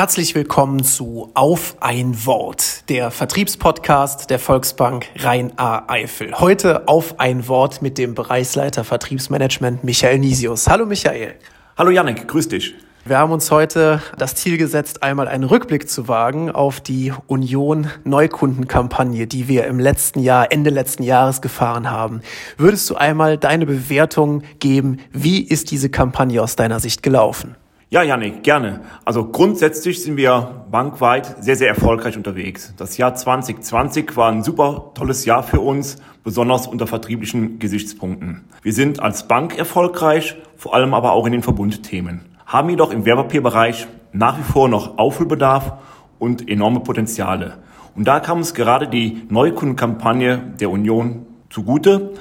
Herzlich willkommen zu Auf ein Wort, der Vertriebspodcast der Volksbank Rhein-A-Eifel. Heute auf ein Wort mit dem Bereichsleiter Vertriebsmanagement Michael Nisius. Hallo Michael. Hallo Janik, grüß dich. Wir haben uns heute das Ziel gesetzt, einmal einen Rückblick zu wagen auf die Union Neukundenkampagne, die wir im letzten Jahr, Ende letzten Jahres gefahren haben. Würdest du einmal deine Bewertung geben? Wie ist diese Kampagne aus deiner Sicht gelaufen? Ja, Janik, gerne. Also grundsätzlich sind wir bankweit sehr, sehr erfolgreich unterwegs. Das Jahr 2020 war ein super tolles Jahr für uns, besonders unter vertrieblichen Gesichtspunkten. Wir sind als Bank erfolgreich, vor allem aber auch in den Verbundthemen, haben jedoch im Wertpapierbereich nach wie vor noch Aufholbedarf und enorme Potenziale. Und da kam uns gerade die Neukundenkampagne der Union zugute,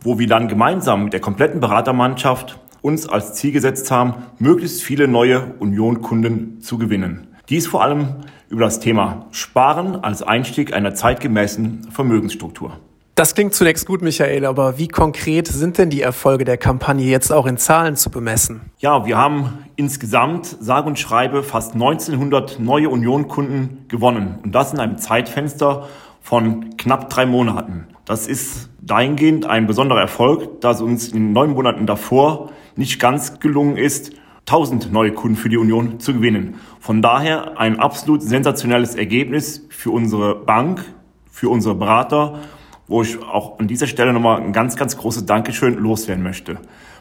wo wir dann gemeinsam mit der kompletten Beratermannschaft uns als Ziel gesetzt haben, möglichst viele neue Union-Kunden zu gewinnen. Dies vor allem über das Thema Sparen als Einstieg einer zeitgemäßen Vermögensstruktur. Das klingt zunächst gut, Michael, aber wie konkret sind denn die Erfolge der Kampagne jetzt auch in Zahlen zu bemessen? Ja, wir haben insgesamt, sage und schreibe, fast 1900 neue Union-Kunden gewonnen. Und das in einem Zeitfenster von knapp drei Monaten. Das ist dahingehend ein besonderer Erfolg, da es uns in den neun Monaten davor nicht ganz gelungen ist, 1000 neue Kunden für die Union zu gewinnen. Von daher ein absolut sensationelles Ergebnis für unsere Bank, für unsere Berater, wo ich auch an dieser Stelle nochmal ein ganz, ganz großes Dankeschön loswerden möchte.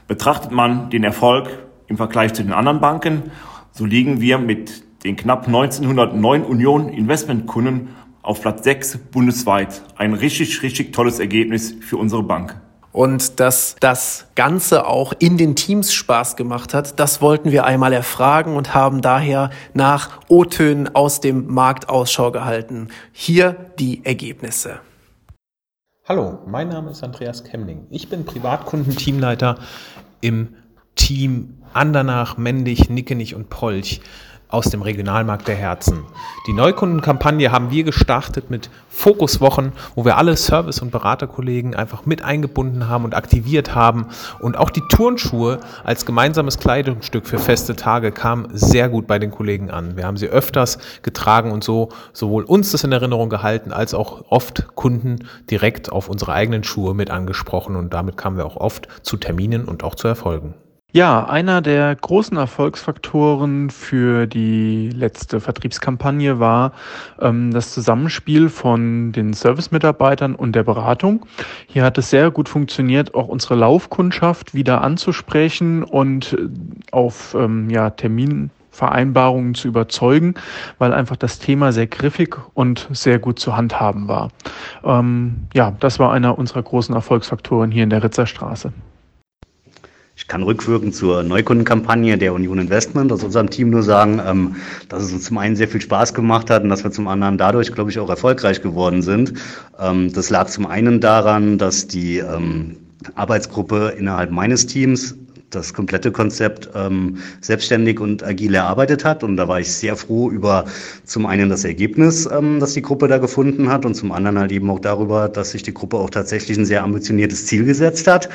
Betrachtet man den Erfolg im Vergleich zu den anderen Banken, so liegen wir mit den knapp 1909 Union Investmentkunden auf Platz 6 bundesweit. Ein richtig, richtig tolles Ergebnis für unsere Bank. Und dass das Ganze auch in den Teams Spaß gemacht hat, das wollten wir einmal erfragen und haben daher nach O-Tönen aus dem Markt Ausschau gehalten. Hier die Ergebnisse. Hallo, mein Name ist Andreas Kemling. Ich bin Privatkundenteamleiter im Team Andernach, Mendig, Nickenich und Polch aus dem Regionalmarkt der Herzen. Die Neukundenkampagne haben wir gestartet mit Fokuswochen, wo wir alle Service- und Beraterkollegen einfach mit eingebunden haben und aktiviert haben. Und auch die Turnschuhe als gemeinsames Kleidungsstück für feste Tage kamen sehr gut bei den Kollegen an. Wir haben sie öfters getragen und so sowohl uns das in Erinnerung gehalten, als auch oft Kunden direkt auf unsere eigenen Schuhe mit angesprochen. Und damit kamen wir auch oft zu Terminen und auch zu Erfolgen. Ja, einer der großen Erfolgsfaktoren für die letzte Vertriebskampagne war ähm, das Zusammenspiel von den Servicemitarbeitern und der Beratung. Hier hat es sehr gut funktioniert, auch unsere Laufkundschaft wieder anzusprechen und äh, auf ähm, ja, Terminvereinbarungen zu überzeugen, weil einfach das Thema sehr griffig und sehr gut zu handhaben war. Ähm, ja, das war einer unserer großen Erfolgsfaktoren hier in der Ritzerstraße. Ich kann rückwirkend zur Neukundenkampagne der Union Investment aus unserem Team nur sagen, ähm, dass es uns zum einen sehr viel Spaß gemacht hat und dass wir zum anderen dadurch, glaube ich, auch erfolgreich geworden sind. Ähm, das lag zum einen daran, dass die ähm, Arbeitsgruppe innerhalb meines Teams das komplette Konzept ähm, selbstständig und agil erarbeitet hat. Und da war ich sehr froh über zum einen das Ergebnis, ähm, das die Gruppe da gefunden hat und zum anderen halt eben auch darüber, dass sich die Gruppe auch tatsächlich ein sehr ambitioniertes Ziel gesetzt hat.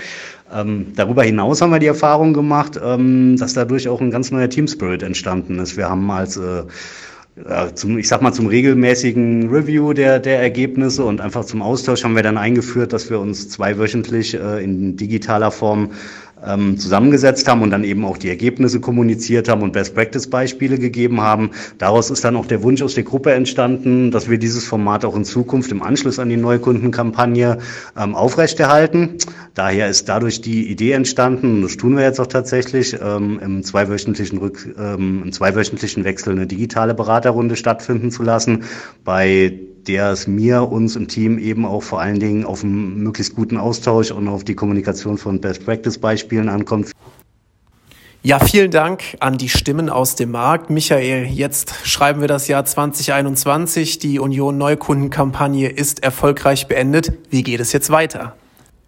Ähm, darüber hinaus haben wir die Erfahrung gemacht, ähm, dass dadurch auch ein ganz neuer Team Spirit entstanden ist. Wir haben als äh, zum, ich sag mal, zum regelmäßigen Review der, der Ergebnisse und einfach zum Austausch haben wir dann eingeführt, dass wir uns zweiwöchentlich äh, in digitaler Form ähm, zusammengesetzt haben und dann eben auch die Ergebnisse kommuniziert haben und Best-Practice-Beispiele gegeben haben. Daraus ist dann auch der Wunsch aus der Gruppe entstanden, dass wir dieses Format auch in Zukunft im Anschluss an die Neukundenkampagne ähm, aufrechterhalten. Daher ist dadurch die Idee entstanden, und das tun wir jetzt auch tatsächlich, ähm, im, zweiwöchentlichen Rück, ähm, im zweiwöchentlichen Wechsel eine digitale Beraterrunde stattfinden zu lassen, bei der es mir, uns im Team eben auch vor allen Dingen auf einen möglichst guten Austausch und auf die Kommunikation von Best-Practice-Beispielen ankommt. Ja, vielen Dank an die Stimmen aus dem Markt. Michael, jetzt schreiben wir das Jahr 2021. Die Union Neukundenkampagne ist erfolgreich beendet. Wie geht es jetzt weiter?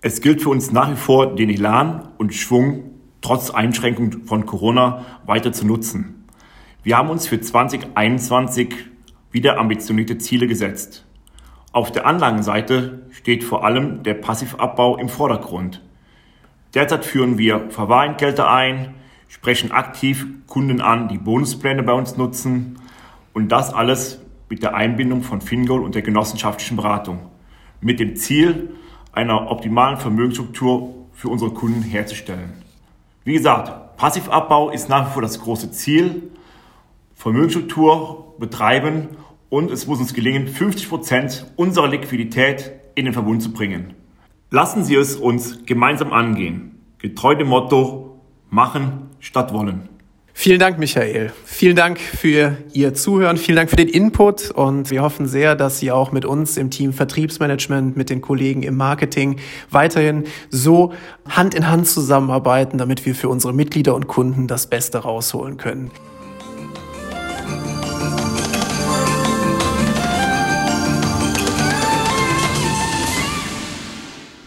Es gilt für uns nach wie vor, den Elan und Schwung trotz Einschränkung von Corona weiter zu nutzen. Wir haben uns für 2021 wieder ambitionierte Ziele gesetzt. Auf der Anlagenseite steht vor allem der Passivabbau im Vordergrund. Derzeit führen wir Verwahrentgelte ein, sprechen aktiv Kunden an, die Bonuspläne bei uns nutzen, Und das alles mit der Einbindung von Fingol und der genossenschaftlichen Beratung. Mit dem Ziel, einer optimalen Vermögensstruktur für unsere Kunden herzustellen. Wie gesagt, Passivabbau ist nach wie vor das große Ziel. Vermögensstruktur betreiben und es muss uns gelingen, 50 Prozent unserer Liquidität in den Verbund zu bringen. Lassen Sie es uns gemeinsam angehen. Getreu dem Motto, machen statt wollen. Vielen Dank, Michael. Vielen Dank für Ihr Zuhören. Vielen Dank für den Input. Und wir hoffen sehr, dass Sie auch mit uns im Team Vertriebsmanagement, mit den Kollegen im Marketing weiterhin so Hand in Hand zusammenarbeiten, damit wir für unsere Mitglieder und Kunden das Beste rausholen können.